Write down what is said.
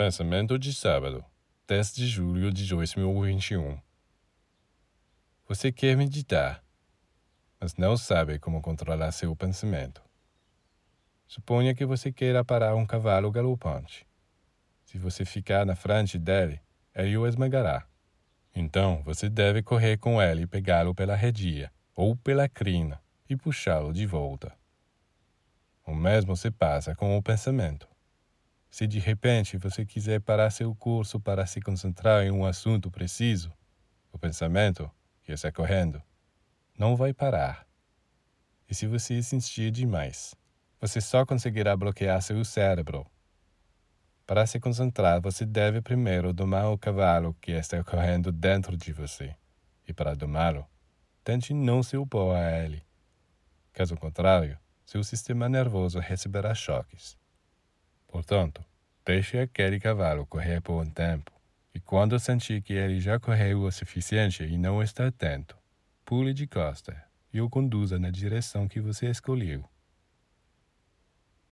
Pensamento de sábado, 10 de julho de 2021. Você quer meditar, mas não sabe como controlar seu pensamento. Suponha que você queira parar um cavalo galopante. Se você ficar na frente dele, ele o esmagará. Então você deve correr com ele e pegá-lo pela redia ou pela crina e puxá-lo de volta. O mesmo se passa com o pensamento. Se de repente você quiser parar seu curso para se concentrar em um assunto preciso, o pensamento, que está correndo, não vai parar. E se você insistir demais, você só conseguirá bloquear seu cérebro. Para se concentrar, você deve primeiro domar o cavalo que está correndo dentro de você. E para domá-lo, tente não se opor a ele. Caso contrário, seu sistema nervoso receberá choques. Portanto, deixe aquele cavalo correr por um tempo, e quando sentir que ele já correu o suficiente e não está atento, pule de costa e o conduza na direção que você escolheu.